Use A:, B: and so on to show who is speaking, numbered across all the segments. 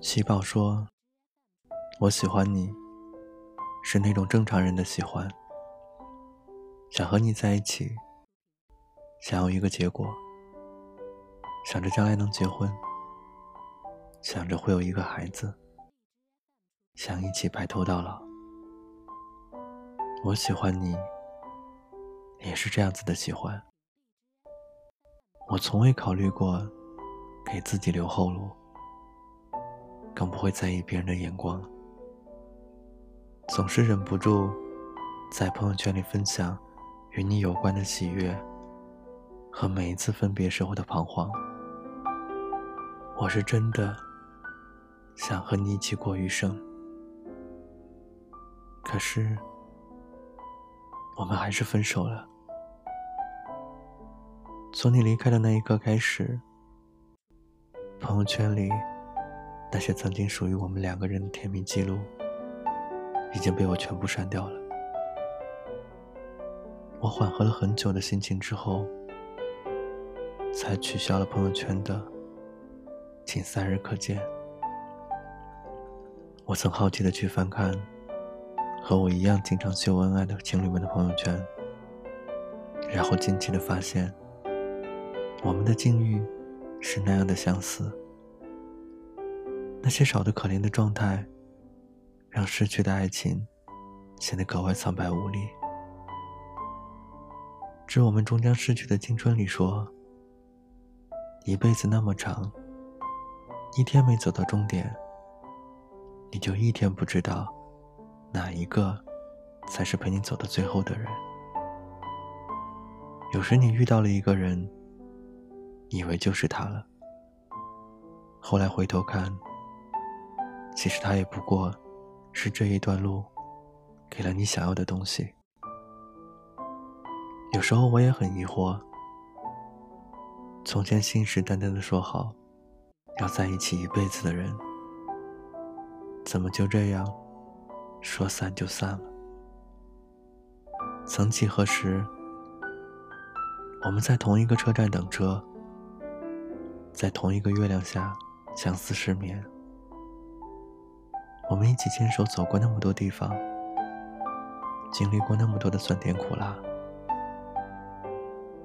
A: 喜宝说：“我喜欢你，是那种正常人的喜欢，想和你在一起，想要一个结果，想着将来能结婚，想着会有一个孩子，想一起白头到老。我喜欢你，也是这样子的喜欢。我从未考虑过给自己留后路。”更不会在意别人的眼光，总是忍不住在朋友圈里分享与你有关的喜悦和每一次分别时候的彷徨。我是真的想和你一起过余生，可是我们还是分手了。从你离开的那一刻开始，朋友圈里。那些曾经属于我们两个人的甜蜜记录，已经被我全部删掉了。我缓和了很久的心情之后，才取消了朋友圈的“仅三日可见”。我曾好奇的去翻看和我一样经常秀恩爱的情侣们的朋友圈，然后惊奇的发现，我们的境遇是那样的相似。那些少得可怜的状态，让失去的爱情显得格外苍白无力。致我们终将失去的青春里说：“一辈子那么长，一天没走到终点，你就一天不知道哪一个才是陪你走到最后的人。”有时你遇到了一个人，以为就是他了，后来回头看。其实他也不过，是这一段路，给了你想要的东西。有时候我也很疑惑，从前信誓旦旦的说好，要在一起一辈子的人，怎么就这样，说散就散了？曾几何时，我们在同一个车站等车，在同一个月亮下相思失眠。我们一起牵手走过那么多地方，经历过那么多的酸甜苦辣，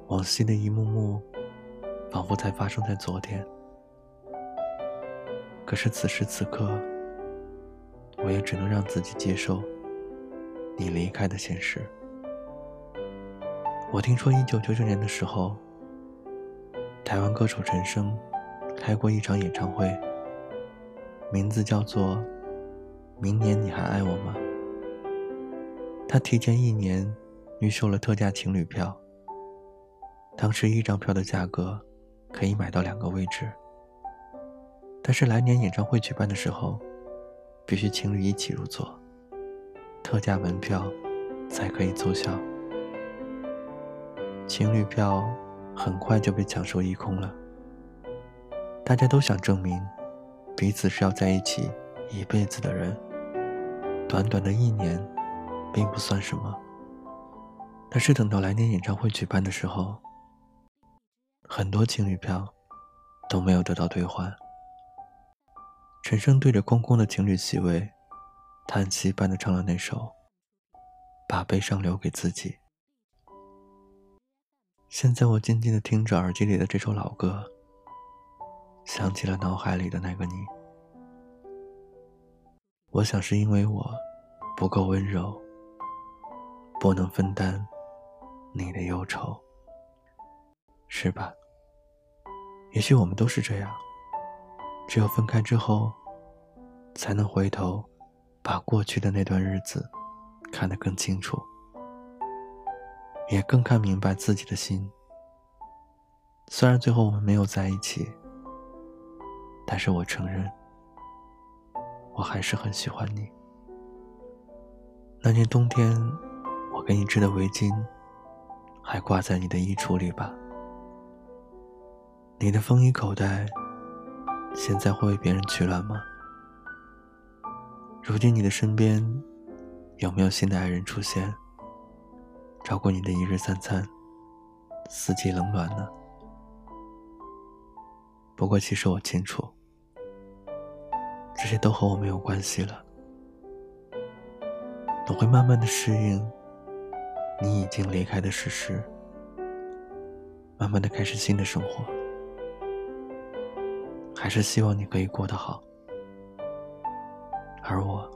A: 往昔的一幕幕，仿佛才发生在昨天。可是此时此刻，我也只能让自己接受你离开的现实。我听说一九九九年的时候，台湾歌手陈升开过一场演唱会，名字叫做。明年你还爱我吗？他提前一年预售了特价情侣票。当时一张票的价格可以买到两个位置，但是来年演唱会举办的时候，必须情侣一起入座，特价门票才可以奏效。情侣票很快就被抢售一空了。大家都想证明彼此是要在一起一辈子的人。短短的一年，并不算什么。但是等到来年演唱会举办的时候，很多情侣票都没有得到兑换。陈升对着空空的情侣席位，叹息般的唱了那首《把悲伤留给自己》。现在我静静的听着耳机里的这首老歌，想起了脑海里的那个你。我想是因为我不够温柔，不能分担你的忧愁，是吧？也许我们都是这样，只有分开之后，才能回头把过去的那段日子看得更清楚，也更看明白自己的心。虽然最后我们没有在一起，但是我承认。我还是很喜欢你。那年冬天，我给你织的围巾，还挂在你的衣橱里吧？你的风衣口袋，现在会为别人取暖吗？如今你的身边，有没有新的爱人出现，照顾你的一日三餐，四季冷暖呢？不过，其实我清楚。这些都和我没有关系了。我会慢慢的适应你已经离开的事实，慢慢的开始新的生活。还是希望你可以过得好，而我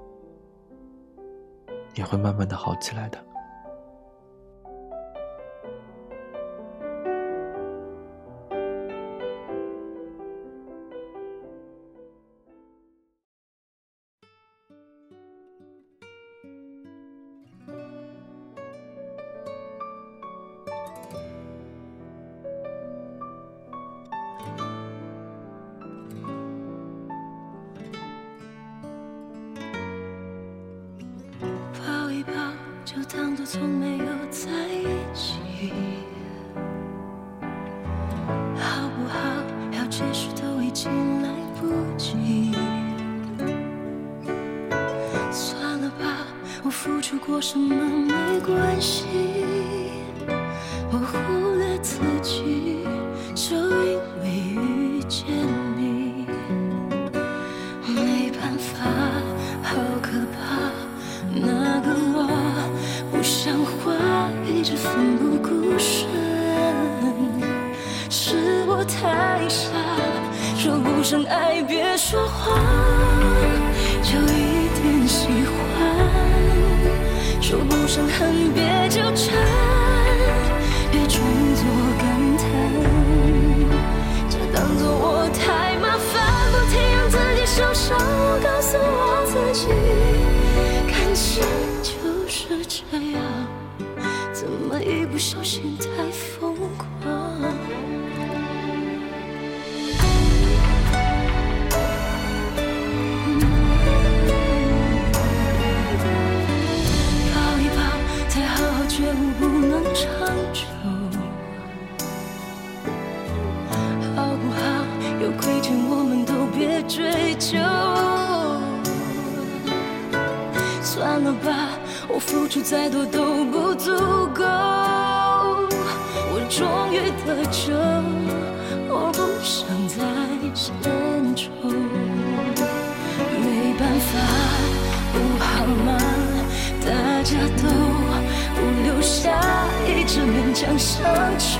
A: 也会慢慢的好起来的。
B: 就当作从没有在一起，好不好？要解释都已经来不及。算了吧，我付出过什么没关系，奋不顾身，是我太傻。说不上爱，别说谎，就一点喜欢；说不上恨，别纠缠，别装作感叹，就当作我太麻烦，不停让自己受伤。我告诉我自己，感情就是。这样，怎么一不小心太疯狂？抱一抱，再好好觉悟，不能长久。好不好？有亏欠，我们都别追究。算了吧。我付出再多都不足够，我终于得救，我不想再献丑。没办法，不好吗？大家都不留下，一直勉强相处，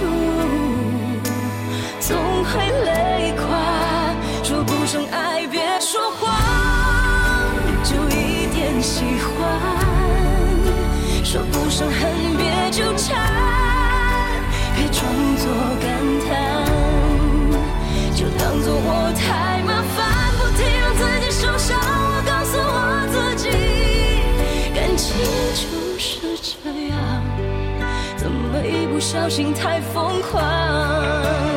B: 总会累这样，怎么一不小心太疯狂？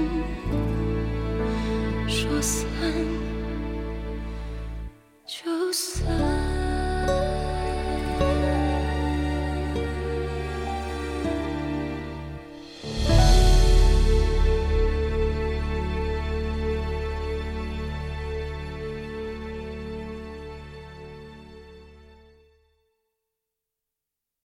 B: 散。